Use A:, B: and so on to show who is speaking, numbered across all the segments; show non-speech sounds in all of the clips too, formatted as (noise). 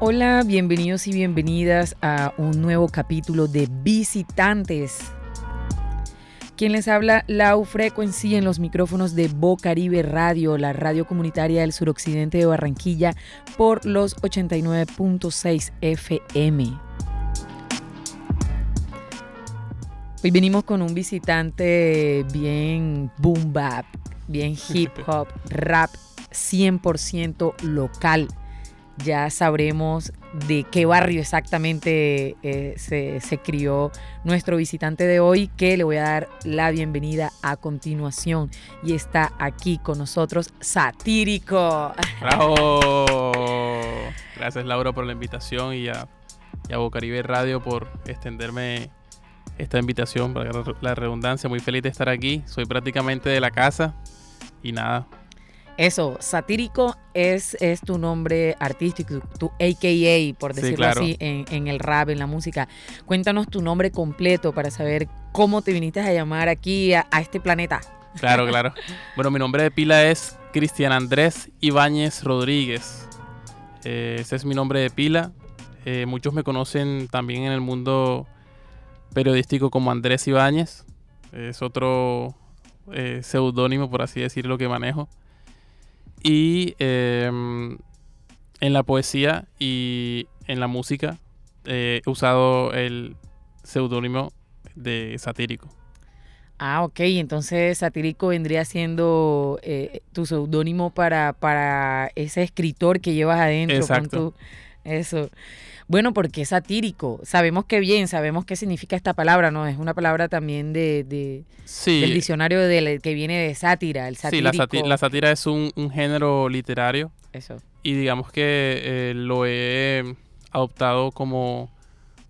A: Hola, bienvenidos y bienvenidas a un nuevo capítulo de Visitantes. Quien les habla, Lau Frequency en los micrófonos de Caribe Radio, la radio comunitaria del suroccidente de Barranquilla, por los 89.6 FM. Hoy venimos con un visitante bien boom bap, bien hip (laughs) hop, rap 100% local. Ya sabremos de qué barrio exactamente eh, se, se, crió nuestro visitante de hoy, que le voy a dar la bienvenida a continuación. Y está aquí con nosotros Satírico.
B: ¡Bravo! Gracias Laura por la invitación y a, y a Bocaribe Radio por extenderme esta invitación, para la redundancia. Muy feliz de estar aquí. Soy prácticamente de la casa y nada.
A: Eso, satírico es, es tu nombre artístico, tu AKA, por decirlo así, en, el rap, en la música. Cuéntanos tu nombre completo para saber cómo te viniste a llamar aquí a, este planeta.
B: Claro, (laughs) claro. bueno, mi nombre de pila es Cristian Andrés Ibáñez Rodríguez. Eh, ese es mi nombre de pila. Eh, muchos me conocen también en el mundo periodístico como Andrés Ibáñez. Es otro eh, seudónimo, por así decirlo, que manejo. Y em, en la poesía y en la música eh, he usado el seudónimo de satírico.
A: Ah, ok, entonces satírico vendría siendo eh, tu seudónimo para, para ese escritor que llevas adentro.
B: Exacto.
A: eso. Bueno, porque es satírico. Sabemos que bien, sabemos qué significa esta palabra, ¿no? Es una palabra también de, de del diccionario de, que viene de sátira, el satírico.
B: Sí, la, sátira, es un, género literario.
A: Eso.
B: Y digamos que eh, lo he adoptado como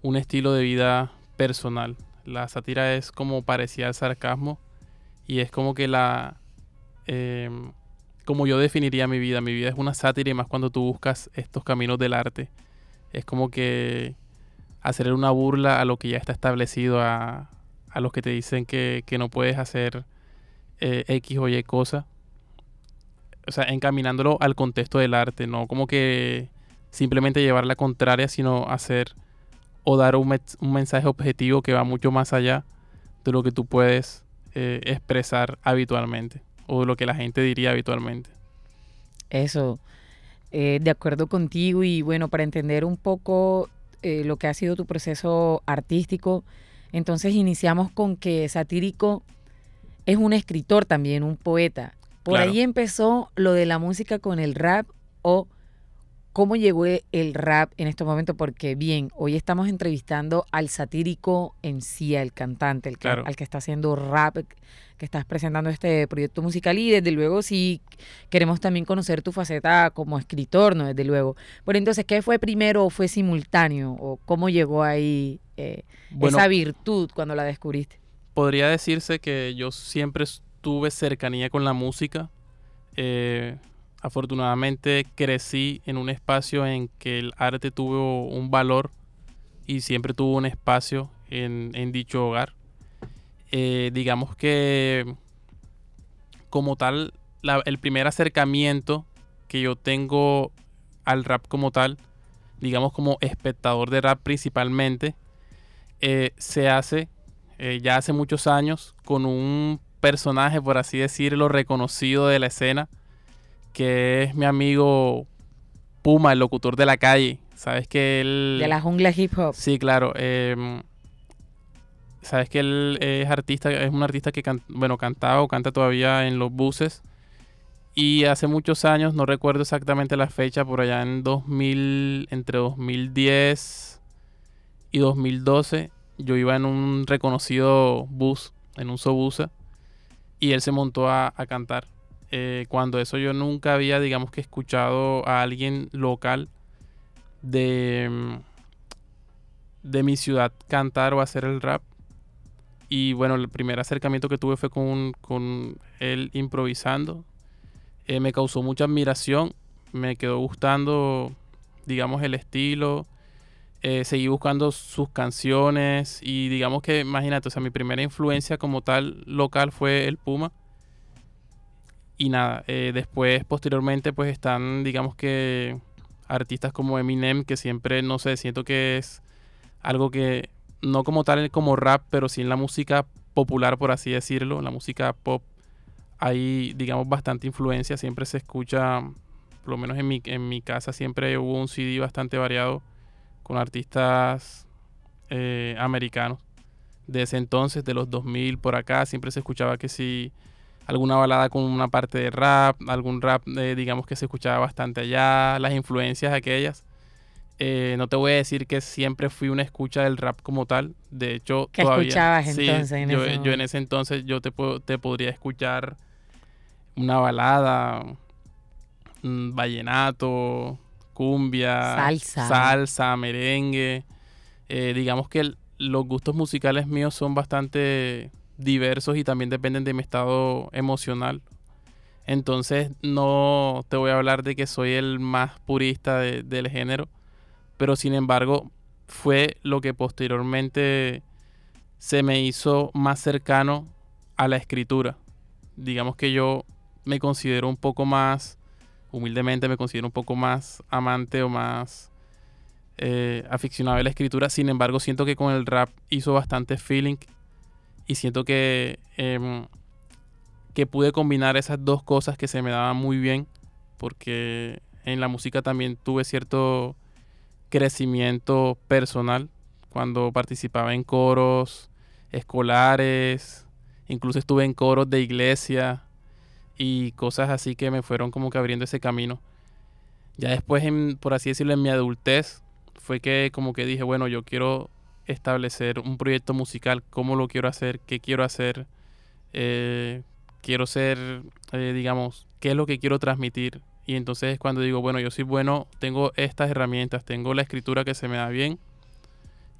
B: un estilo de vida personal. La sátira es como parecía al sarcasmo y es como que la... Em, como yo definiría mi vida. Mi vida es una sátira y más cuando tú buscas estos caminos del arte es como que hacer una burla a lo que ya está establecido, a, los que te dicen que, no puedes hacer eh, X o Y cosa. O sea, encaminándolo al contexto del arte, no como que simplemente llevar la contraria, sino hacer o dar un, mensaje objetivo que va mucho más allá de lo que tú puedes eh, expresar habitualmente o de lo que la gente diría habitualmente.
A: Eso. Eh, de acuerdo contigo y bueno, para entender un poco eh, lo que ha sido tu proceso artístico, entonces iniciamos con que Satírico es un escritor también, un poeta. Por ahí empezó lo de la música con el rap o cómo llegó el rap en estos momentos, porque bien, hoy estamos entrevistando al satírico en sí, al cantante, el al que está haciendo rap, que estás presentando este proyecto musical y desde luego sí queremos también conocer tu faceta como escritor, ¿no? Desde luego. Pero entonces, ¿qué fue primero o fue simultáneo? ¿O cómo llegó ahí eh, esa virtud cuando la descubriste?
B: Podría decirse que yo siempre tuve cercanía con la música. Eh, afortunadamente crecí en un espacio en que el arte tuvo un valor y siempre tuvo un espacio en, dicho hogar. Eh, digamos que como tal, el primer acercamiento que yo tengo al rap como tal, digamos como espectador de rap principalmente, eh, se hace eh, ya hace muchos años con un personaje, por así decirlo, reconocido de la escena, que es mi amigo Puma, el locutor de la calle. Sabes que él...
A: De la jungla hip hop.
B: Sí, claro. Em, sabes que él es artista, es un artista que bueno, cantaba o canta todavía en los buses. Y hace muchos años, no recuerdo exactamente la fecha, por allá en 2000, entre 2010 y 2012, yo iba en un reconocido bus, en un Sobusa, y él se montó a cantar. Eh, cuando eso yo nunca había, digamos que escuchado a alguien local de, mm, de mi ciudad cantar o hacer el rap. Y bueno, el primer acercamiento que tuve fue con, con él improvisando. Eh, me causó mucha admiración, me quedó gustando, digamos, el estilo. Eh, seguí buscando sus canciones y digamos que, imagínate, o sea, mi primera influencia como tal local fue el Puma y nada, eh, después, posteriormente, pues están, digamos que, artistas como Eminem, que siempre, no sé, siento que es algo que no como tal como rap, pero sí en la música popular, por así decirlo, en la música pop, hay, digamos, bastante influencia, siempre se escucha, por lo menos en mi, en mi casa, siempre hubo un CD bastante variado con artistas eh, americanos. De ese entonces, de los 2000 por acá, siempre se escuchaba que si alguna balada con una parte de rap, algún rap, eh, digamos, que se escuchaba bastante allá, las influencias aquellas. Eh, no te voy a decir que siempre fui una escucha del rap como tal. De hecho,
A: ¿Qué escuchabas entonces? En
B: yo,
A: ese
B: yo en ese entonces yo te, puedo, te podría escuchar una balada, un vallenato, cumbia,
A: Salsa.
B: salsa merengue. Eh, digamos que el- los gustos musicales míos son bastante diversos y también dependen de mi estado emocional. Entonces no te voy a hablar de que soy el más purista de- del género, pero sin embargo fue lo que posteriormente se me hizo más cercano a la escritura. Digamos que yo me considero un poco más, humildemente me considero un poco más amante o más eh, aficionado a la escritura. Sin embargo, siento que con el rap hizo bastante feeling y siento que, em, que pude combinar esas dos cosas que se me daban muy bien porque en la música también tuve cierto crecimiento personal cuando participaba en coros escolares, incluso estuve en coros de iglesia y cosas así que me fueron como que abriendo ese camino. Ya después, en, por así decirlo, en mi adultez, fue que como que dije, bueno, yo quiero establecer un proyecto musical, cómo lo quiero hacer, qué quiero hacer, eh, quiero ser, eh, digamos, qué es lo que quiero transmitir. Y entonces es cuando digo, bueno, yo soy bueno, tengo estas herramientas, tengo la escritura que se me da bien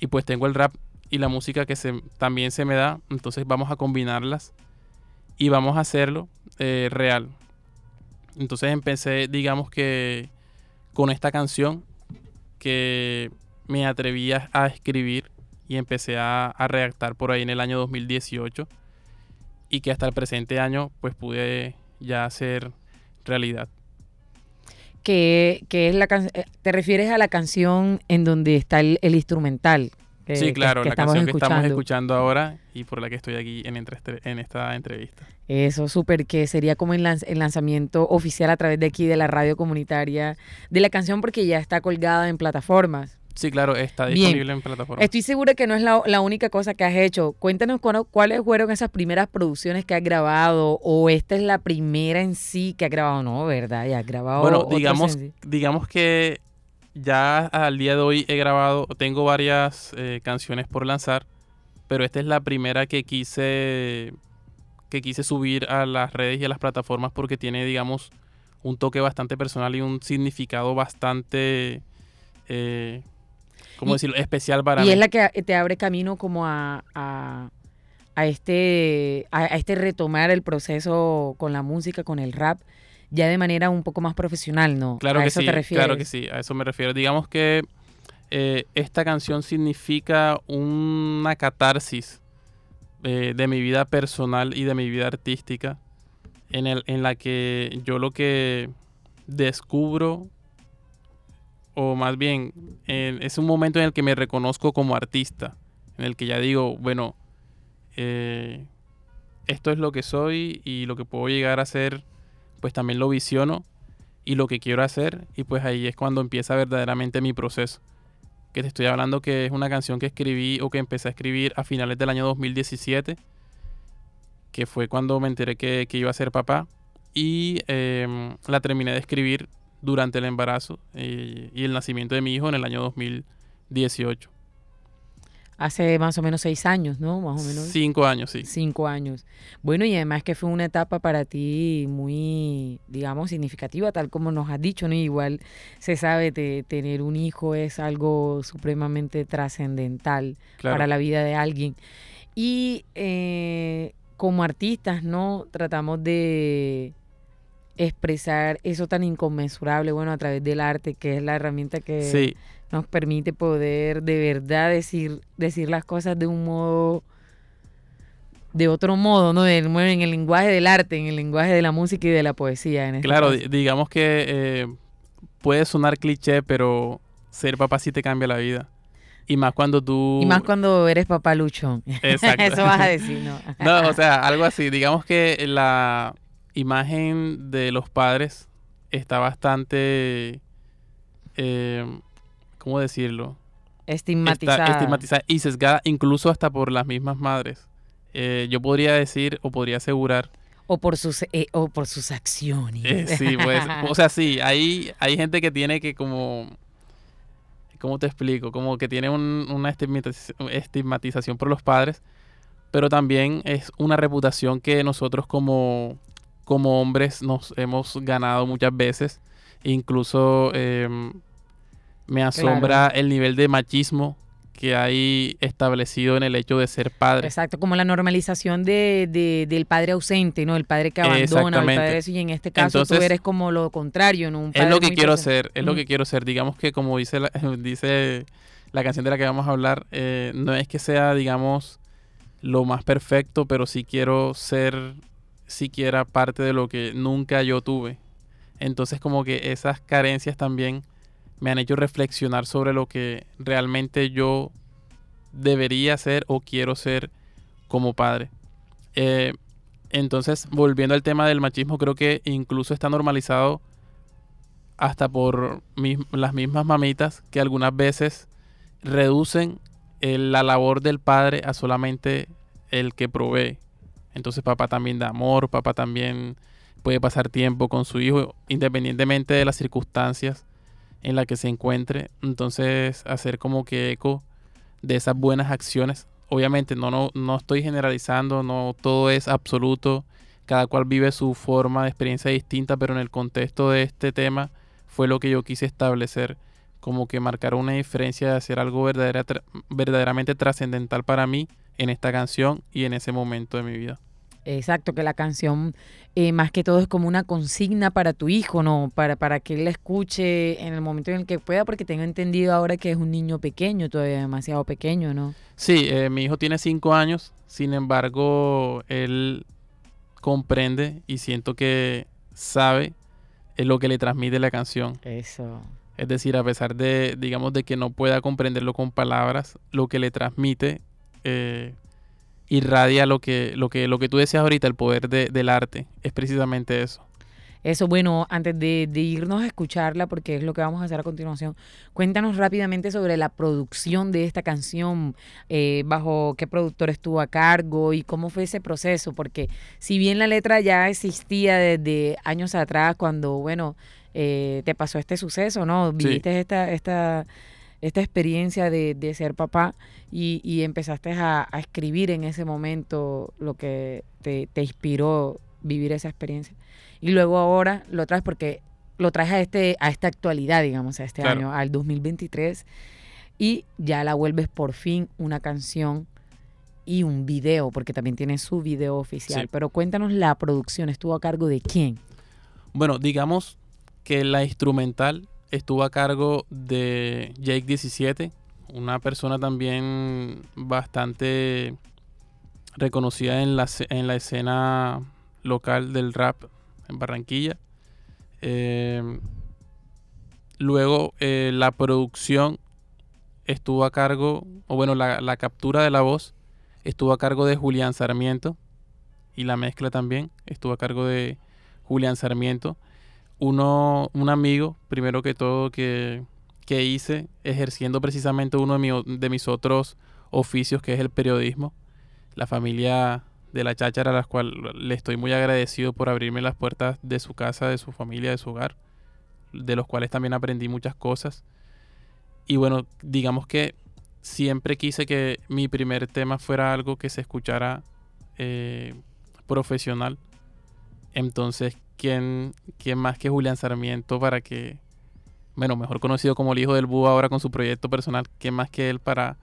B: y pues tengo el rap y la música que se, también se me da, entonces vamos a combinarlas y vamos a hacerlo eh, real. Entonces empecé, digamos que con esta canción que me atreví a escribir y empecé a, a redactar por ahí en el año 2018 y que hasta el presente año pues pude ya hacer realidad.
A: que, que es la can- eh, te refieres a la canción en donde está el, el instrumental. que-
B: sí, claro,
A: que
B: la canción que estamos
A: escuchando.
B: escuchando ahora y por la que estoy aquí en, entre- en esta entrevista.
A: Eso, súper, que sería como el, lanz- el lanzamiento oficial a través de aquí de la radio comunitaria de la canción porque ya está colgada en plataformas.
B: Sí, claro, está
A: Bien.
B: disponible en plataforma.
A: Estoy segura que no es la, la única cosa que has hecho. Cuéntanos cuándo- cuáles fueron esas primeras producciones que has grabado o esta es la primera en sí que has grabado, no, ¿verdad? Ya has grabado.
B: Bueno, digamos, digamos que ya al día de hoy he grabado, tengo varias eh, canciones por lanzar, pero esta es la primera que quise que quise subir a las redes y a las plataformas porque tiene, digamos, un toque bastante personal y un significado bastante, eh, ¿cómo
A: Y-
B: decirlo?, especial para
A: Y
B: mí.
A: es la que te abre camino como a, a, a este, a, a este retomar el proceso con la música, con el rap, ya de manera un poco más profesional, ¿no?
B: Claro
A: a
B: que
A: eso
B: sí,
A: te refieres.
B: claro que sí, a eso me refiero. Digamos que eh, esta canción significa una catarsis eh, de mi vida personal y de mi vida artística, en, el, en la que yo lo que descubro, o más bien, en- es un momento en el que me reconozco como artista, en el que ya digo, bueno, eh, esto es lo que soy y lo que puedo llegar a ser, pues también lo visiono y lo que quiero hacer y pues ahí es cuando empieza verdaderamente mi proceso. Que te estoy hablando que es una canción que escribí o que empecé a escribir a finales del año 2017, que fue cuando me enteré que, que iba a ser papá y em, la terminé de escribir durante el embarazo eh, y el nacimiento de mi hijo en el año 2018.
A: Hace más o menos seis años, ¿no? Más o menos.
B: Cinco años, sí.
A: Cinco años. Bueno, y además que fue una etapa para ti muy, digamos, significativa, tal como nos has dicho, ¿no? Igual se sabe, que tener un hijo es algo supremamente trascendental
B: Claro.
A: para la vida de alguien. Y eh, como artistas, ¿no? Tratamos de expresar eso tan inconmensurable, bueno, a través del arte, que es la herramienta que
B: Sí,
A: nos permite poder de verdad decir, decir las cosas de un modo, de otro modo, ¿no? En el lenguaje del arte, en el lenguaje de la música y de la poesía. En este
B: Claro,
A: caso.
B: digamos que eh, puede sonar cliché, pero ser papá sí te cambia la vida. Y más cuando tú...
A: Y más cuando eres papá luchón. (laughs)
B: Exacto.
A: Eso vas a decir, ¿no? (laughs)
B: no, o sea, algo así. Digamos que la imagen de los padres está bastante... Eh, ¿Cómo decirlo?
A: Estigmatizada.
B: Está estigmatizada y sesgada incluso hasta por las mismas madres. Eh, yo podría decir o podría asegurar
A: o por sus eh, o por sus acciones.
B: Sí, pues, o sea, sí, hay, hay gente que tiene que como ¿cómo te explico? Como que tiene una estigmatización por los padres, pero también es una reputación que nosotros como, como hombres nos hemos ganado muchas veces. Incluso em, me asombra el nivel de machismo que hay establecido en el hecho de ser padre.
A: Exacto, como la normalización de, del padre ausente, ¿no? El padre que abandona, el padre y en este caso tú eres como lo contrario, ¿no?
B: es lo que quiero ser, es lo que quiero ser. Digamos que como dice la, (laughs) dice la canción de la que vamos a hablar, eh, no es que sea, digamos, lo más perfecto, pero sí quiero ser siquiera parte de lo que nunca yo tuve. Entonces como que esas carencias también me han hecho reflexionar sobre lo que realmente yo debería ser o quiero ser como padre. Eh, entonces, volviendo al tema del machismo, creo que incluso está normalizado hasta por las mismas mamitas que algunas veces reducen la labor del padre a solamente el que provee. Entonces papá también da amor, papá también puede pasar tiempo con su hijo, independientemente de las circunstancias en la que se encuentre. Entonces, hacer como que eco de esas buenas acciones. Obviamente, no, no, no estoy generalizando, no todo es absoluto. Cada cual vive su forma de experiencia distinta, pero en el contexto de este tema fue lo que yo quise establecer, como que marcar una diferencia de hacer algo verdadera, verdaderamente trascendental para mí en esta canción y en ese momento de mi vida.
A: Exacto, que la canción eh, más que todo es como una consigna para tu hijo, ¿no? Para, para que él la escuche en el momento en el que pueda, porque tengo entendido ahora que es un niño pequeño, todavía demasiado pequeño, ¿no?
B: Sí, eh, mi hijo tiene cinco años, sin embargo, él comprende y siento que sabe es lo que le transmite la canción.
A: Eso.
B: Es decir, a pesar de, digamos, de que no pueda comprenderlo con palabras, lo que le transmite eh, irradia lo que, lo que, lo que tú decías ahorita, el poder del arte. Es precisamente eso.
A: Eso, bueno, antes de, irnos a escucharla, porque es lo que vamos a hacer a continuación, cuéntanos rápidamente sobre la producción de esta canción, eh, bajo qué productor estuvo a cargo y cómo fue ese proceso, porque si bien la letra ya existía desde años atrás, cuando, bueno, eh, te pasó este suceso, ¿no? Viviste esta, esta esta experiencia de, de ser papá y, y empezaste a, a, escribir en ese momento lo que te, te, inspiró vivir esa experiencia. Y luego ahora lo traes porque lo traes a, este, a esta actualidad, digamos, a este año, al 2023, y ya la vuelves por fin una canción y un video, porque también tiene su video oficial. Pero cuéntanos la producción, ¿estuvo a cargo de quién?
B: Bueno, digamos que la instrumental estuvo a cargo de Jake 17, una persona también bastante reconocida en la, en la escena local del rap en Barranquilla. Eh, luego eh, la producción estuvo a cargo, o bueno, la, la, captura de la voz estuvo a cargo de Julián Sarmiento y la mezcla también estuvo a cargo de Julián Sarmiento uno, un amigo, primero que todo, que, que hice ejerciendo precisamente uno de, de, mis otros oficios, que es el periodismo. La familia de la cháchara, a la cual le estoy muy agradecido por abrirme las puertas de su casa, de su familia, de su hogar, de los cuales también aprendí muchas cosas. Y bueno, digamos que siempre quise que mi primer tema fuera algo que se escuchara eh, profesional. Entonces ¿quién, quién más que Julián Sarmiento para que, bueno, mejor conocido como el hijo del búho ahora con su proyecto personal, ¿quién más que él para...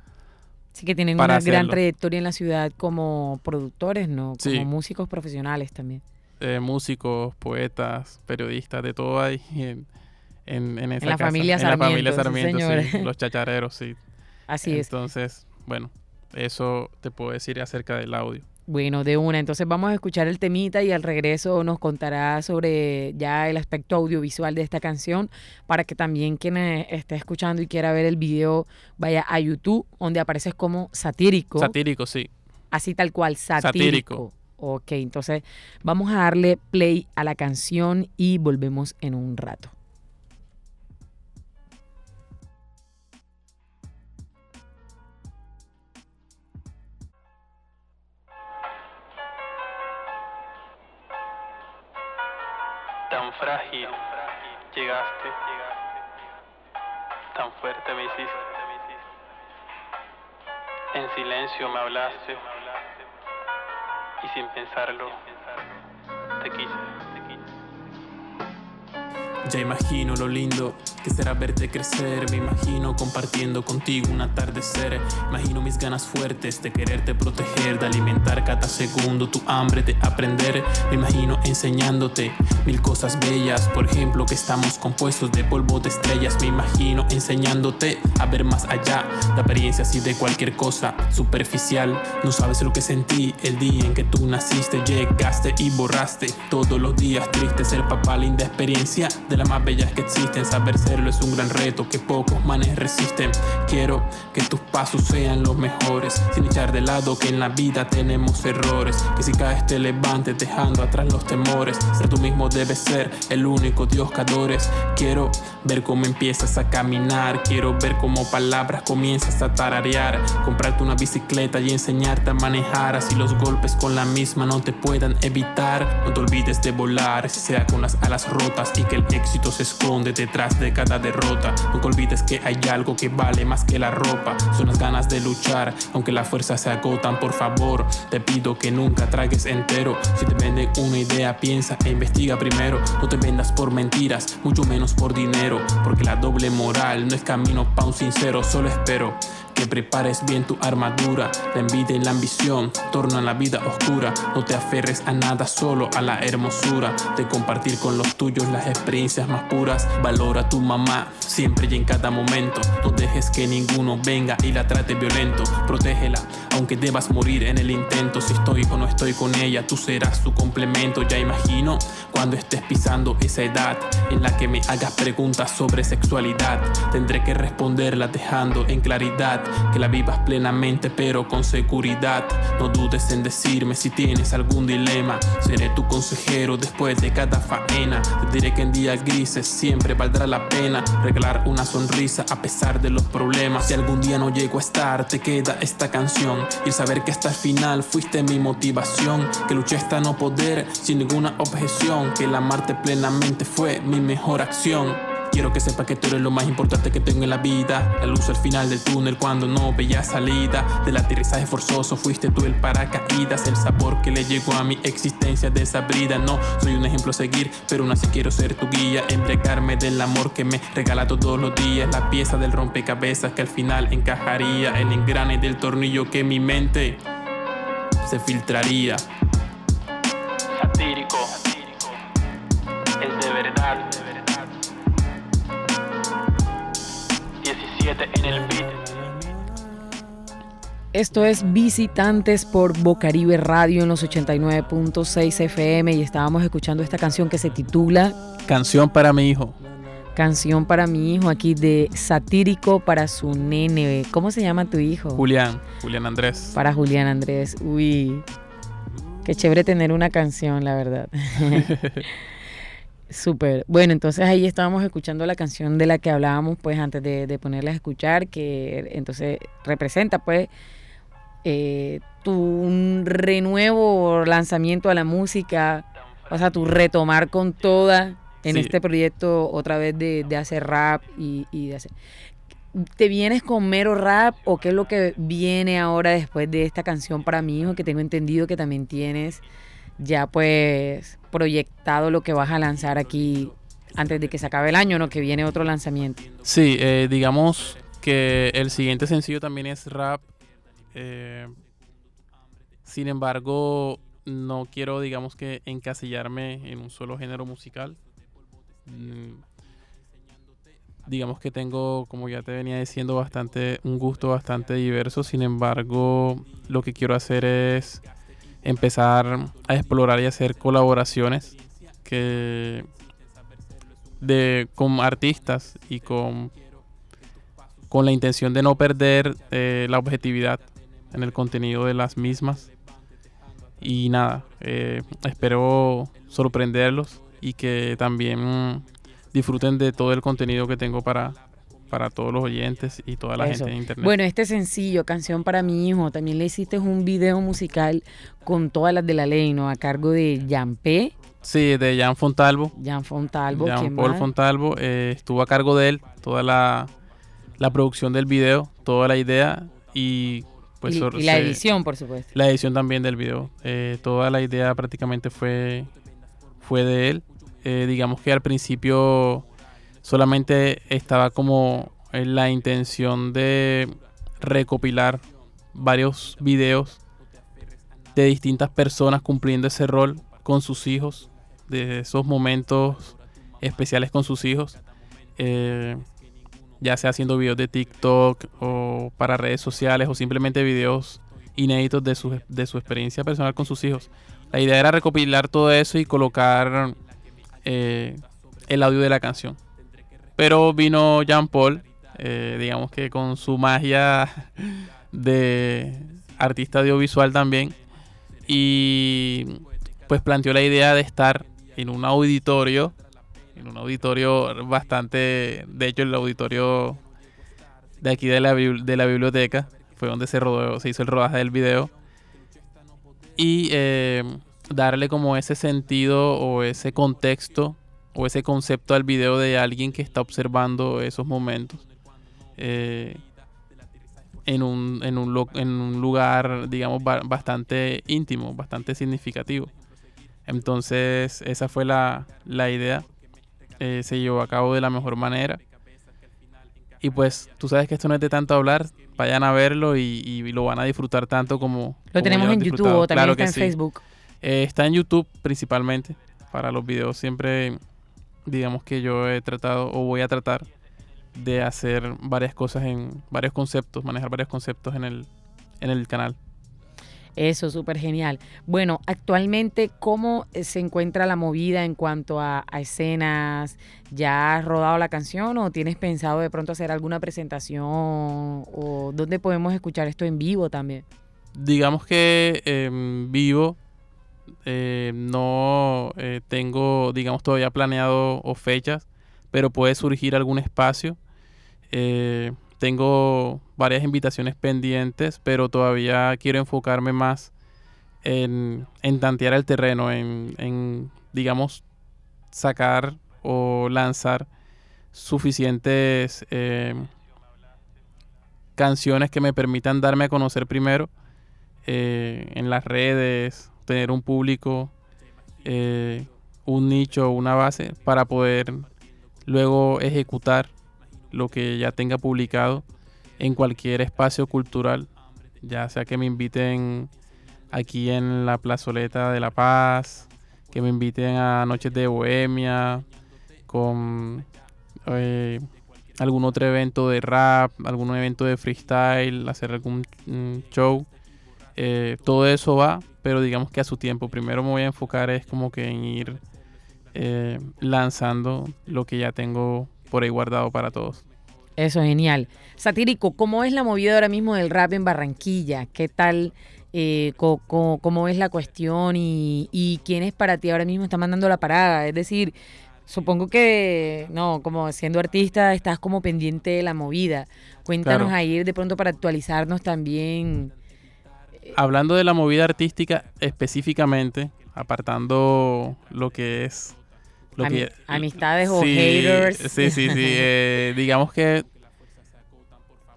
A: Sí, que tienen una gran trayectoria en la ciudad como productores, ¿no? Como músicos profesionales también.
B: Eh, músicos, poetas, periodistas, de todo ahí en, en, esa
A: la familia Sarmiento. En la familia Sarmiento,
B: sí, (laughs) los chachareros, sí.
A: Así es.
B: Entonces, bueno, eso te puedo decir acerca del audio.
A: Bueno, de una. Entonces vamos a escuchar el temita y al regreso nos contará sobre ya el aspecto audiovisual de esta canción para que también quien eh, esté escuchando y quiera ver el video vaya a YouTube donde apareces como satírico.
B: Satírico, sí.
A: Así tal cual, satírico. Ok, entonces vamos a darle play a la canción y volvemos en un rato.
B: Frágil llegaste, tan fuerte me hiciste. En silencio me hablaste y sin pensarlo te quise. Ya imagino lo lindo que será verte crecer. Me imagino compartiendo contigo un atardecer. Imagino mis ganas fuertes de quererte proteger, de alimentar cada segundo tu hambre de aprender. Me imagino enseñándote mil cosas bellas. Por ejemplo, que estamos compuestos de polvo de estrellas. Me imagino enseñándote a ver más allá de apariencias y de cualquier cosa superficial. No sabes lo que sentí el día en que tú naciste, llegaste y borraste todos los días tristes. El papá, linda experiencia de las más bellas que existen. Saber serlo es un gran reto que pocos manes resisten. Quiero que tus pasos sean los mejores, sin echar de lado que en la vida tenemos errores. Que si caes te levantes dejando atrás los temores. Ser tú mismo debes ser el único Dios que adores. Quiero ver cómo empiezas a caminar. Quiero ver cómo palabras comienzas a tararear. Comprarte una bicicleta y enseñarte a manejar. Así los golpes con la misma no te puedan evitar. No te olvides de volar, sea con las alas rotas y que el éxito se esconde detrás de cada derrota. Nunca olvides que hay algo que vale más que la ropa. Son las ganas de luchar, aunque las fuerzas se agotan. Por favor, te pido que nunca tragues entero. Si te venden una idea, piensa e investiga primero. No te vendas por mentiras, mucho menos por dinero. Porque la doble moral no es camino pa' un sincero. Solo espero que prepares bien tu armadura. La envidia y la ambición tornan la vida oscura. No te aferres a nada, solo a la hermosura de compartir con los tuyos las experiencias más puras. Valora a tu mamá siempre y en cada momento. No dejes que ninguno venga y la trate violento. Protégela, aunque debas morir en el intento. Si estoy o no estoy con ella, tú serás su complemento. Ya imagino cuando estés pisando esa edad en la que me hagas preguntas sobre sexualidad. Tendré que responderla dejando en claridad que la vivas plenamente pero con seguridad. No dudes en decirme si tienes algún dilema. Seré tu consejero después de cada faena. Te diré que en días grises siempre valdrá la pena regalar una sonrisa a pesar de los problemas. Si algún día no llego a estar, te queda esta canción. Y el saber que hasta el final fuiste mi motivación. Que luché hasta no poder sin ninguna objeción. Que el amarte plenamente fue mi mejor acción. Quiero que sepa que tú eres lo más importante que tengo en la vida. La luz al final del túnel cuando no veía salida. Del aterrizaje forzoso fuiste tú el paracaídas. El sabor que le llegó a mi existencia desabrida. No soy un ejemplo a seguir, pero aún así quiero ser tu guía. Embriagarme del amor que me regala todos los días. La pieza del rompecabezas que al final encajaría. El engrane del tornillo que mi mente se filtraría. Satírico, es de verdad. 17 en el beat.
A: Esto es Visitantes por Bocaribe Radio en los 89.6 FM y estábamos escuchando esta canción que se titula
B: Canción para mi hijo.
A: Canción para mi hijo aquí de Satírico para su nene. ¿Cómo se llama tu hijo?
B: Julián, Julián Andrés.
A: Para Julián Andrés. Uy, qué chévere tener una canción, la verdad. (laughs) Súper. Bueno, entonces ahí estábamos escuchando la canción de la que hablábamos, pues antes de, de ponerla a escuchar, que entonces representa, pues, eh, tu renuevo lanzamiento a la música, o sea, tu retomar con toda en
B: Sí.
A: este proyecto otra vez de, de hacer rap y, y de hacer... ¿Te vienes con mero rap o qué es lo que viene ahora después de esta canción para mi hijo? Que tengo entendido que también tienes ya pues proyectado lo que vas a lanzar aquí antes de que se acabe el año, ¿no? Que viene otro lanzamiento.
B: Sí, eh, digamos que el siguiente sencillo también es rap. eh, sin embargo, no quiero, digamos que, encasillarme en un solo género musical. Mm, digamos que tengo, como ya te venía diciendo, bastante un gusto bastante diverso. Sin embargo, lo que quiero hacer es empezar a explorar y hacer colaboraciones que de con artistas y con con la intención de no perder eh, la objetividad en el contenido de las mismas. Y nada eh, espero sorprenderlos y que también disfruten de todo el contenido que tengo para para todos los oyentes y toda la gente en internet.
A: Bueno, este sencillo, Canción para mi hijo, también le hiciste un video musical con todas las de la ley, ¿no? A cargo de Jan P.
B: Sí, de Jan Fontalvo.
A: Jan Fontalvo.
B: Jan Paul Fontalvo. Eh, estuvo a cargo de él toda la, producción del video, toda la idea y pues...
A: Y, la edición, por supuesto.
B: La edición también del video. Eh, toda la idea prácticamente fue, fue de él. Eh, digamos que al principio solamente estaba como la intención de recopilar varios videos de distintas personas cumpliendo ese rol con sus hijos, de esos momentos especiales con sus hijos, eh, ya sea haciendo videos de TikTok o para redes sociales o simplemente videos inéditos de su, de su experiencia personal con sus hijos. La idea era recopilar todo eso y colocar eh, el audio de la canción. Pero vino Jean Paul, eh, digamos que con su magia de artista audiovisual también. Y pues planteó la idea de estar en un auditorio, en un auditorio bastante, de hecho el auditorio de aquí de la, de la biblioteca, fue donde se rodó, se hizo el rodaje del video. Y eh, darle como ese sentido o ese contexto o ese concepto al video de alguien que está observando esos momentos eh, en, un, en, un, en un lugar, digamos, bastante íntimo, bastante significativo. Entonces, esa fue la, la idea. Eh, se llevó a cabo de la mejor manera. Y pues, tú sabes que esto no es de tanto hablar. Vayan a verlo y, lo van a disfrutar tanto como.
A: Lo tenemos en YouTube o también está en Facebook.
B: Eh, está en YouTube principalmente. Para los videos siempre digamos que yo he tratado o voy a tratar de hacer varias cosas en varios conceptos, manejar varios conceptos en el, en el canal.
A: Eso, súper genial. Bueno, actualmente, ¿cómo se encuentra la movida en cuanto a, escenas? ¿Ya has rodado la canción o tienes pensado de pronto hacer alguna presentación? ¿O dónde podemos escuchar esto en vivo también?
B: Digamos que en vivo eh, no eh, tengo, digamos, todavía planeado o fechas, pero puede surgir algún espacio. Eh, tengo varias invitaciones pendientes, pero todavía quiero enfocarme más en, tantear el terreno, en, digamos, sacar o lanzar suficientes canciones que me permitan darme a conocer primero en las redes, tener un público, eh, un nicho, una base para poder luego ejecutar lo que ya tenga publicado en cualquier espacio cultural, ya sea que me inviten aquí en la plazoleta de La Paz, que me inviten a Noches de Bohemia, con eh, algún otro evento de rap, algún evento de freestyle, hacer algún mm, show. Eh, todo eso va pero digamos que a su tiempo. Primero me voy a enfocar es como que en ir eh, lanzando lo que ya tengo por ahí guardado para todos.
A: Eso es genial. Satírico, ¿cómo es la movida ahora mismo del rap en Barranquilla? ¿Qué tal? Eh, cómo, es la cuestión y, y quién es para ti ahora mismo está mandando la parada? Es decir, supongo que, no, como siendo artista estás como pendiente de la movida. Cuéntanos ahí de pronto para actualizarnos también
B: hablando de la movida artística específicamente, apartando lo que es...
A: Lo amistades o haters.
B: Sí, sí, sí. (laughs) Eh, digamos que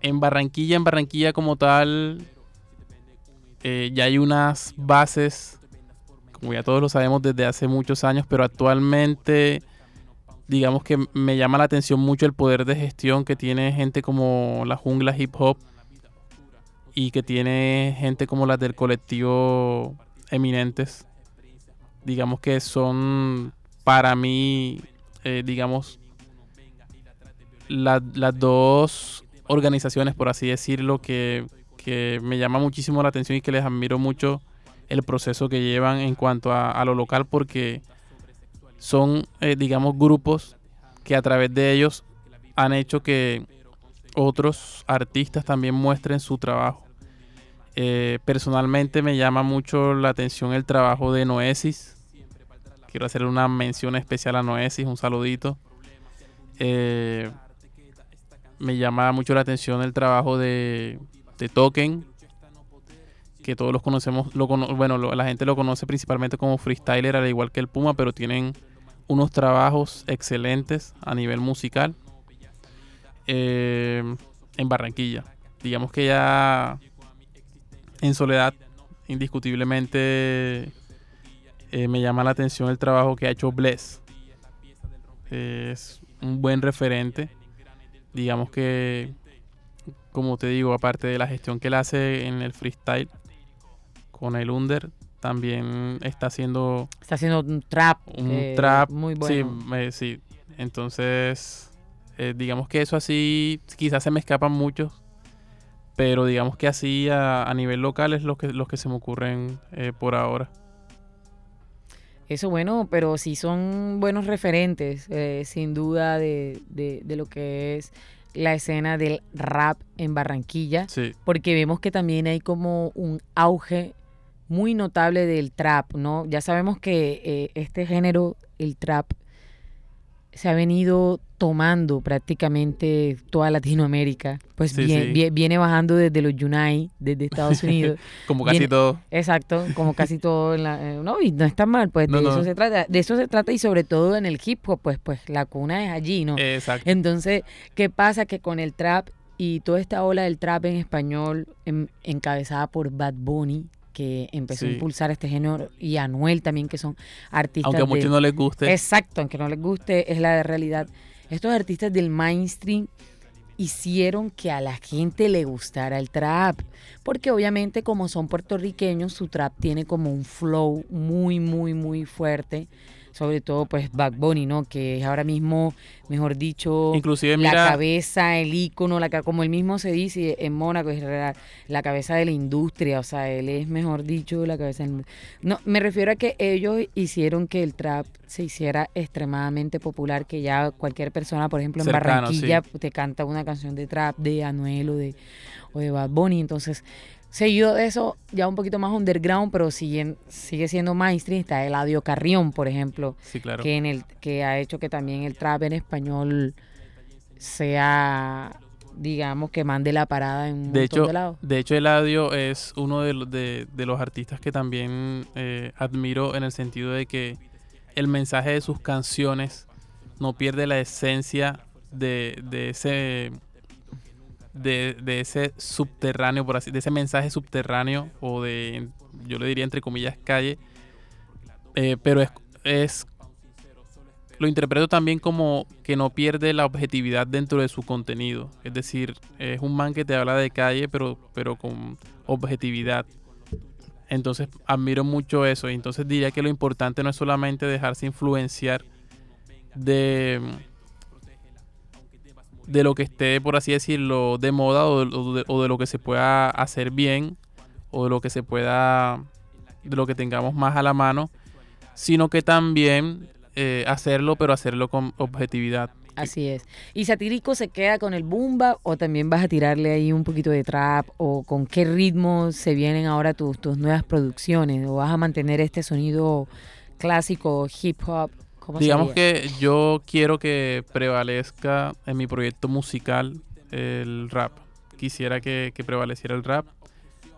B: en Barranquilla, en Barranquilla como tal, eh, ya hay unas bases, como ya todos lo sabemos desde hace muchos años, pero actualmente digamos que me llama la atención mucho el poder de gestión que tiene gente como la jungla hip hop y que tiene gente como las del colectivo Eminentes, digamos que son para mí, eh, digamos, las dos organizaciones, por así decirlo, que, que me llama muchísimo la atención y que les admiro mucho el proceso que llevan en cuanto a, lo local porque son, eh, digamos, grupos que a través de ellos han hecho que otros artistas también muestren su trabajo. Eh, personalmente me llama mucho la atención el trabajo de Noesis. Quiero hacer una mención especial a Noesis, un saludito. Eh, me llama mucho la atención el trabajo de, de Token, que todos los conocemos, lo, bueno, la gente lo conoce principalmente como freestyler, al igual que el Puma, pero tienen unos trabajos excelentes a nivel musical eh, en Barranquilla. Digamos que ya en Soledad, indiscutiblemente eh, me llama la atención el trabajo que ha hecho Bless. es un buen referente. Digamos que, como te digo, aparte de la gestión que él hace en el freestyle con el Under, también está haciendo...
A: Está haciendo un trap.
B: Un trap. Muy bueno. Sí, sí. Entonces, eh, digamos que eso así, quizás se me escapan muchos, pero digamos que así a, nivel local es lo que, los que se me ocurren eh, por ahora.
A: Eso bueno, pero sí son buenos referentes, eh, sin duda, de, de, de, lo que es la escena del rap en Barranquilla,
B: sí.
A: porque vemos que también hay como un auge muy notable del trap, ¿no? Ya sabemos que eh, este género, el trap, se ha venido tomando prácticamente toda Latinoamérica. Pues viene bajando desde los Yunai, desde Estados Unidos. (laughs)
B: como casi todo.
A: Exacto, como casi (laughs) todo. En la, eh, no, y no está mal, pues de eso se trata. De eso se trata y sobre todo en el hip hop, pues, pues la cuna es allí, ¿no?
B: Exacto.
A: Entonces, ¿qué pasa? Que con el trap y toda esta ola del trap en español, em, encabezada por Bad Bunny, que empezó a impulsar este género y Anuel también, que son artistas.
B: Aunque a muchos no les guste.
A: Exacto, aunque no les guste, es la realidad. Estos artistas del mainstream hicieron que a la gente le gustara el trap, porque obviamente como son puertorriqueños, su trap tiene como un flow muy, muy, muy fuerte sobre todo pues Bad Bunny, ¿no? Que es ahora mismo, mejor dicho,
B: Inclusive,
A: la cabeza, el ícono, la, como él mismo se dice en Mónaco, es la, cabeza de la industria, o sea, él es, mejor dicho, la cabeza del... No, me refiero a que ellos hicieron que el trap se hiciera extremadamente popular, que ya cualquier persona, por ejemplo, en Barranquilla, te canta una canción de trap de Anuel o de, o de Bad Bunny, entonces Seguido de eso, ya un poquito más underground, pero sigue, sigue siendo mainstream, está Eladio Carrión, por ejemplo, que, en el, que ha hecho que también el trap en español sea, digamos, que mande la parada en un
B: de hecho,
A: de lados.
B: De hecho, Eladio es uno de, los, de, los artistas que también eh, admiro en el sentido de que el mensaje de sus canciones no pierde la esencia de, de ese de, de, ese subterráneo, por así, de ese mensaje subterráneo o de, yo le diría entre comillas, calle, eh, pero es, es, lo interpreto también como que no pierde la objetividad dentro de su contenido, es decir, es un man que te habla de calle, pero, pero con objetividad. Entonces admiro mucho eso entonces diría que lo importante no es solamente dejarse influenciar de de lo que esté, por así decirlo, de moda o de, lo que se pueda hacer bien o de lo que se pueda, de lo que tengamos más a la mano, sino que también eh, hacerlo, pero hacerlo con objetividad.
A: Así es. ¿Y Satírico se queda con el Bumba o también vas a tirarle ahí un poquito de trap o con qué ritmo se vienen ahora tus, tus nuevas producciones o vas a mantener este sonido clásico hip hop
B: Digamos que yo quiero que prevalezca en mi proyecto musical el rap. Quisiera que, prevaleciera el rap.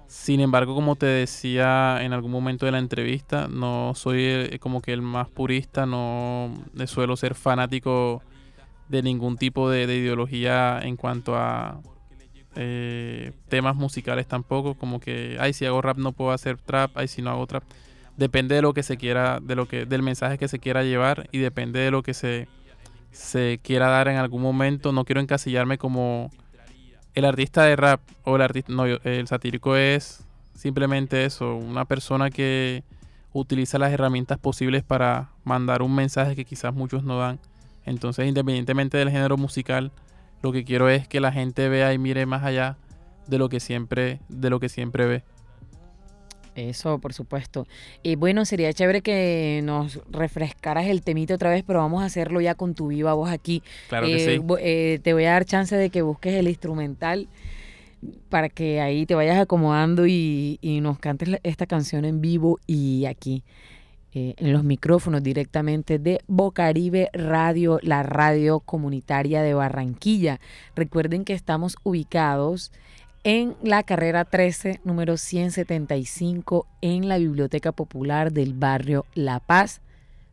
B: Sin embargo, como te decía en algún momento de la entrevista, no soy eh, como que el más purista, no suelo ser fanático de ningún tipo de, ideología en cuanto a eh, temas musicales tampoco, como que, ay, si hago rap no puedo hacer trap, ay, si no hago trap depende de lo que se quiera, de lo que, del mensaje que se quiera llevar y depende de lo que se, se quiera dar en algún momento. No quiero encasillarme como el artista de rap o el artista, no, el satírico es simplemente eso, una persona que utiliza las herramientas posibles para mandar un mensaje que quizás muchos no dan. Entonces, independientemente del género musical, lo que quiero es que la gente vea y mire más allá de lo que siempre, de lo que siempre ve.
A: Eso, por supuesto. Y bueno, sería chévere que nos refrescaras el temito otra vez, pero vamos a hacerlo ya con tu viva voz aquí.
B: Claro que
A: Eh,
B: sí.
A: eh, te voy a dar chance de que busques el instrumental para que ahí te vayas acomodando y, y nos cantes esta canción en vivo y aquí eh, en los micrófonos directamente de Bocaribe Radio, la radio comunitaria de Barranquilla. Recuerden que estamos ubicados en la carrera 13, número 175, en la Biblioteca Popular del barrio La Paz.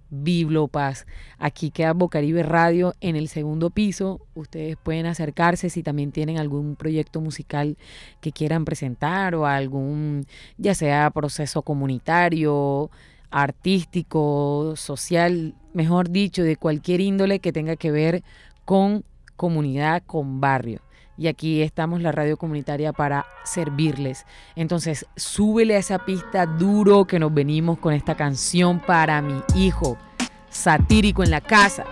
A: Bibliopaz. Aquí queda Bocaribe Radio en el segundo piso. Ustedes pueden acercarse si también tienen algún proyecto musical que quieran presentar o algún, ya sea proceso comunitario, artístico, social, mejor dicho, de cualquier índole que tenga que ver con comunidad, con barrio. Y aquí estamos la radio comunitaria para servirles. Entonces, súbele a esa pista duro que nos venimos con esta canción para mi hijo, satírico en la casa.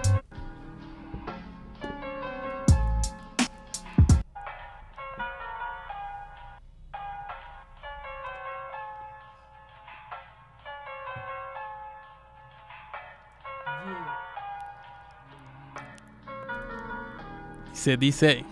B: Se dice,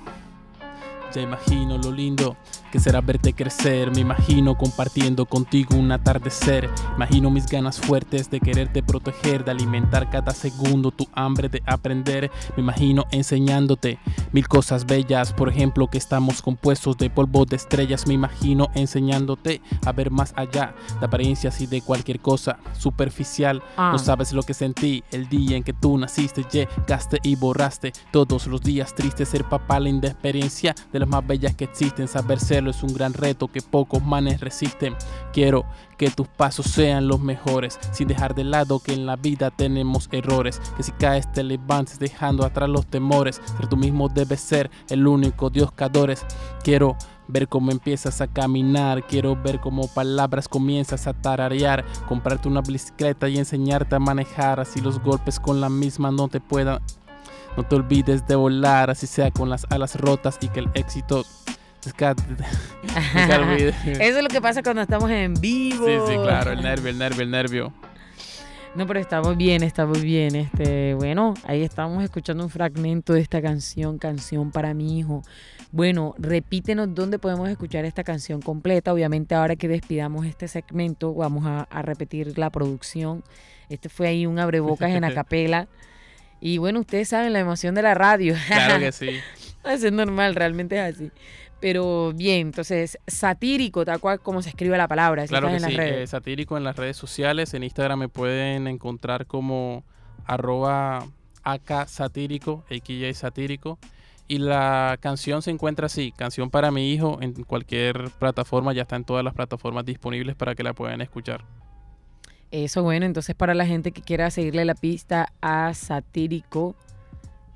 B: ya imagino lo lindo que será verte crecer, me imagino compartiendo contigo un atardecer, imagino mis ganas fuertes de quererte proteger, de alimentar cada segundo tu hambre de aprender, me imagino enseñándote mil cosas bellas, por ejemplo que estamos compuestos de polvo de estrellas, me imagino enseñándote a ver más allá de apariencias y de cualquier cosa superficial,
A: Ah.
B: no sabes lo que sentí el día en que tú naciste, llegaste y borraste todos los días tristes. Ser papá, la experiencia de las más bellas que existen. Saber es un gran reto que pocos manes resisten. Quiero que tus pasos sean los mejores, sin dejar de lado que en la vida tenemos errores. Que si caes te levantes dejando atrás los temores. Ser tú mismo debes ser el único Dios que adores. Quiero ver cómo empiezas a caminar, quiero ver cómo palabras comienzas a tararear, comprarte una bicicleta y enseñarte a manejar, así los golpes con la misma no te puedan. No te olvides de volar, así sea con las alas rotas y que el éxito (laughs)
A: Eso es lo que pasa cuando estamos en vivo.
B: Sí, sí, claro, el nervio, el nervio, el nervio.
A: No, pero estamos bien, estamos bien. Este, bueno, ahí estamos escuchando un fragmento de esta canción, canción para mi hijo. Bueno, repítenos dónde podemos escuchar esta canción completa. Obviamente, ahora que despidamos este segmento, vamos a, a repetir la producción. Este fue ahí un abrebocas en (laughs) acapela. Y bueno, ustedes saben la emoción de la radio.
B: Claro que (laughs) sí.
A: Es normal, realmente es así. Pero bien, entonces, satírico, tal cual como se escribe la palabra. si
B: Claro que
A: en
B: sí.
A: las
B: eh,
A: redes.
B: satírico en las redes sociales. En Instagram me pueden encontrar como arroba AK satírico, satírico. Y la canción se encuentra así, canción para mi hijo, en cualquier plataforma, ya está en todas las plataformas disponibles para que la puedan escuchar.
A: Eso bueno, entonces para la gente que quiera seguirle la pista a Satírico,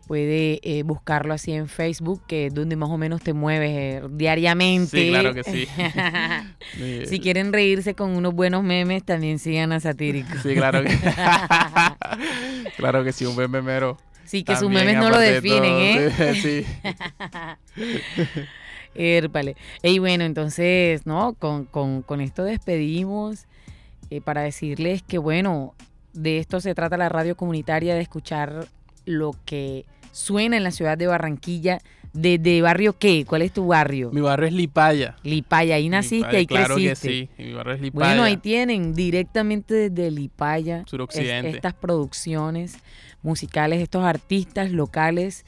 A: puede eh, buscarlo así en Facebook, que es donde más o menos te mueves eh, diariamente.
B: Sí, claro que sí. (laughs)
A: Si quieren reírse con unos buenos memes, también sigan a Satírico.
B: Sí, claro que (laughs) (laughs) Claro que sí, un buen memero.
A: Sí, que sus memes no lo definen,
B: todo,
A: ¿eh?
B: Sí.
A: Érpale. Y bueno, entonces, ¿no? Con, con, con esto despedimos eh, para decirles que, bueno, de esto se trata la radio comunitaria, de escuchar lo que suena en la ciudad de Barranquilla. ¿De, de barrio qué? ¿Cuál es tu barrio?
B: Mi barrio es Lipaya.
A: Lipaya. Ahí naciste,
B: Lipaya,
A: ahí
B: claro
A: creciste.
B: que sí. Mi barrio es Lipaya.
A: Bueno, ahí tienen directamente desde Lipaya es-
B: Suroccidente.
A: estas producciones musicales, estos artistas locales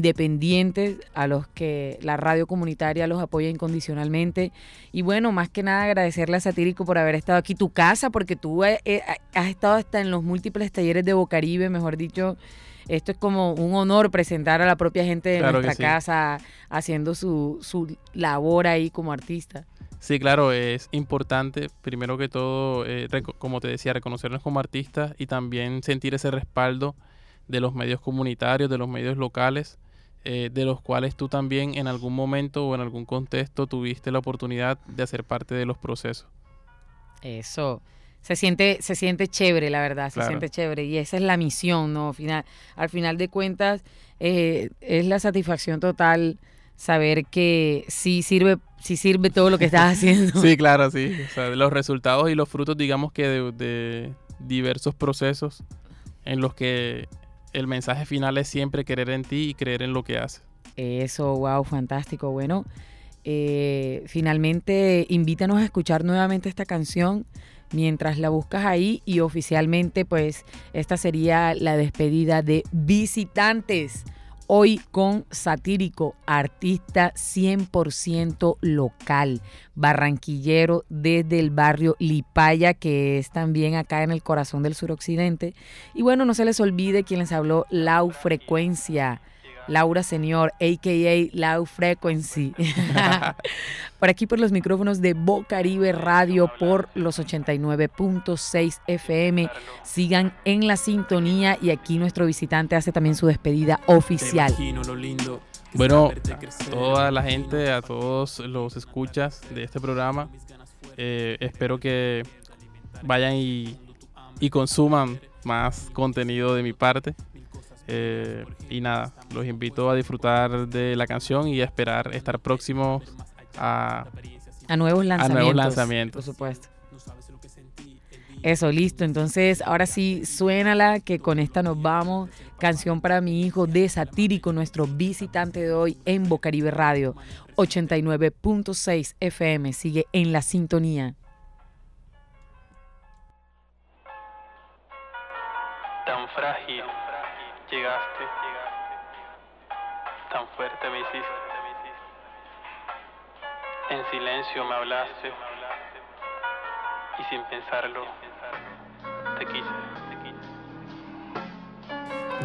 A: independientes a los que la radio comunitaria los apoya incondicionalmente. Y bueno, más que nada agradecerle a Satírico por haber estado aquí, tu casa, porque tú eh, eh, has estado hasta en los múltiples talleres de Bocaribe, mejor dicho. Esto es como un honor presentar a la propia gente de
B: Claro
A: nuestra
B: sí.
A: casa haciendo su, su labor ahí como artista.
B: Sí, claro, es importante, primero que todo, eh, como te decía, reconocernos como artistas y también sentir ese respaldo de los medios comunitarios, de los medios locales, eh, de los cuales tú también en algún momento o en algún contexto tuviste la oportunidad de hacer parte de los procesos.
A: Eso. Se siente, se siente chévere, la verdad, se siente chévere. Y esa es la misión, ¿no? Final, al final de cuentas, eh, es la satisfacción total saber que sí sirve si sirve todo lo que estás (laughs) haciendo.
B: Sí, claro, sí. O sea, los resultados y los frutos, digamos que de, diversos procesos en los que el mensaje final es siempre querer en ti y creer en lo que haces.
A: Eso, wow, fantástico. Bueno, eh, finalmente invítanos a escuchar nuevamente esta canción mientras la buscas ahí y oficialmente pues esta sería la despedida de visitantes. Hoy con Satírico, artista 100% local, barranquillero desde el barrio Lipaya, que es también acá en el corazón del suroccidente. Y bueno, no se les olvide quien les habló, Lau Frecuencia Laura Señor, a.k.a. Loud Frequency. (laughs) por aquí por los micrófonos de Bocaribe Radio por los 89.6 FM. Sigan en la sintonía y aquí nuestro visitante hace también su despedida oficial.
B: Bueno, a toda la gente, a todos los escuchas de este programa, eh, espero que vayan y, y consuman más contenido de mi parte. Eh, y nada, los invito a disfrutar de la canción y a esperar estar próximos a,
A: a nuevos lanzamientos.
B: nuevos lanzamientos.
A: Por supuesto. Eso, listo. Entonces, ahora sí, suénala, que con esta nos vamos. Canción para mi hijo de Satírico, nuestro visitante de hoy en Bocaribe Radio. 89.6 FM. Sigue en la sintonía.
B: Tan frágil llegaste, tan fuerte me hiciste. En silencio me hablaste y sin pensarlo te quise.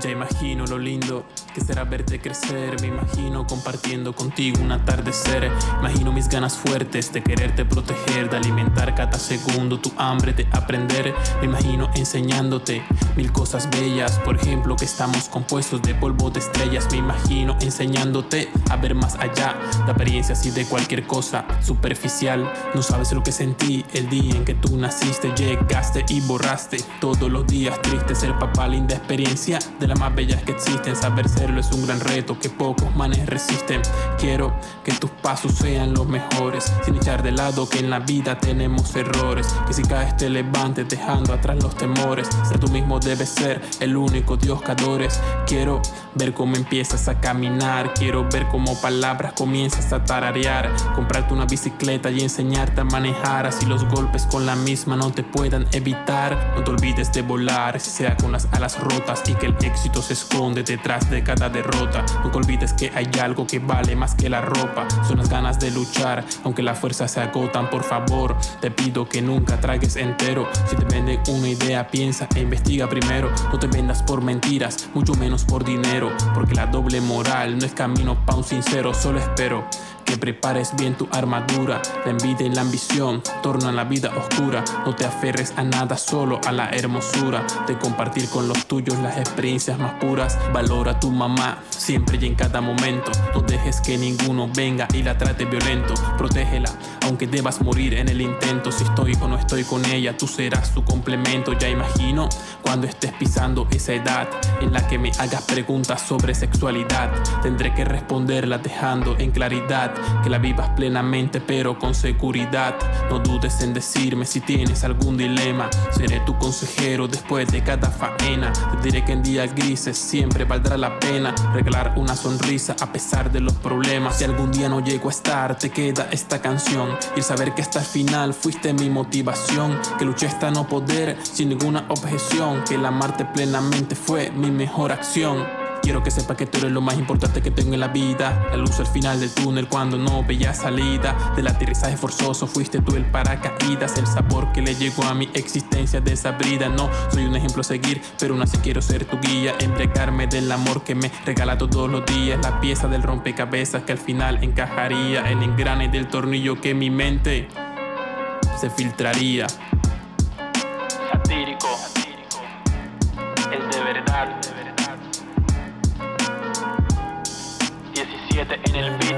B: Ya imagino lo lindo que será verte crecer. Me imagino compartiendo contigo un atardecer. Imagino mis ganas fuertes de quererte proteger, de alimentar cada segundo tu hambre de aprender. Me imagino enseñándote mil cosas bellas. Por ejemplo, que estamos compuestos de polvo de estrellas. Me imagino enseñándote a ver más allá de apariencias y de cualquier cosa superficial. No sabes lo que sentí el día en que tú naciste, llegaste y borraste todos los días tristes. Ser papá, linda experiencia de las más bellas que existen. Saber serlo es un gran reto que pocos manes resisten. Quiero que tus pasos sean los mejores, sin echar de lado que en la vida tenemos errores. Que si caes te levantes dejando atrás los temores. Ser tú mismo debes ser el único Dios que adores. Quiero ver cómo empiezas a caminar. Quiero ver cómo palabras comienzas a tararear. Comprarte una bicicleta y enseñarte a manejar. Así los golpes con la misma no te puedan evitar. No te olvides de volar, si sea con las alas rotas y que el éxito se esconde detrás de cada derrota. Nunca olvides que hay algo que vale más que la ropa. Son las ganas de luchar, aunque las fuerzas se agotan. Por favor, te pido que nunca tragues entero. Si te venden una idea, piensa e investiga primero. No te vendas por mentiras, mucho menos por dinero. Porque la doble moral no es camino pa' un sincero. Solo espero que prepares bien tu armadura. La envidia y la ambición tornan la vida oscura. No te aferres a nada, solo a la hermosura de compartir con los tuyos las experiencias más puras. Valora a tu mamá siempre y en cada momento. No dejes que ninguno venga y la trate violento. Protégela, aunque debas morir en el intento. Si estoy o no estoy con ella, tú serás su complemento. Ya imagino cuando estés pisando esa edad en la que me hagas preguntas sobre sexualidad. Tendré que responderla dejando en claridad que la vivas plenamente pero con seguridad. No dudes en decirme si tienes algún dilema. Seré tu consejero después de cada faena. Te diré que en días grises siempre valdrá la pena regalar una sonrisa a pesar de los problemas. Si algún día no llego a estar, te queda esta canción. Y saber que hasta el final fuiste mi motivación. Que luché hasta no poder sin ninguna objeción. Que el amarte plenamente fue mi mejor acción. Quiero que sepa que tú eres lo más importante que tengo en la vida. La luz al final del túnel cuando no veía salida. Del aterrizaje forzoso fuiste tú el paracaídas. El sabor que le llegó a mi existencia desabrida. No soy un ejemplo a seguir, pero aún así quiero ser tu guía. Embriagarme del amor que me regala todos los días. La pieza del rompecabezas que al final encajaría. El engrane del tornillo que mi mente se filtraría. En el beat.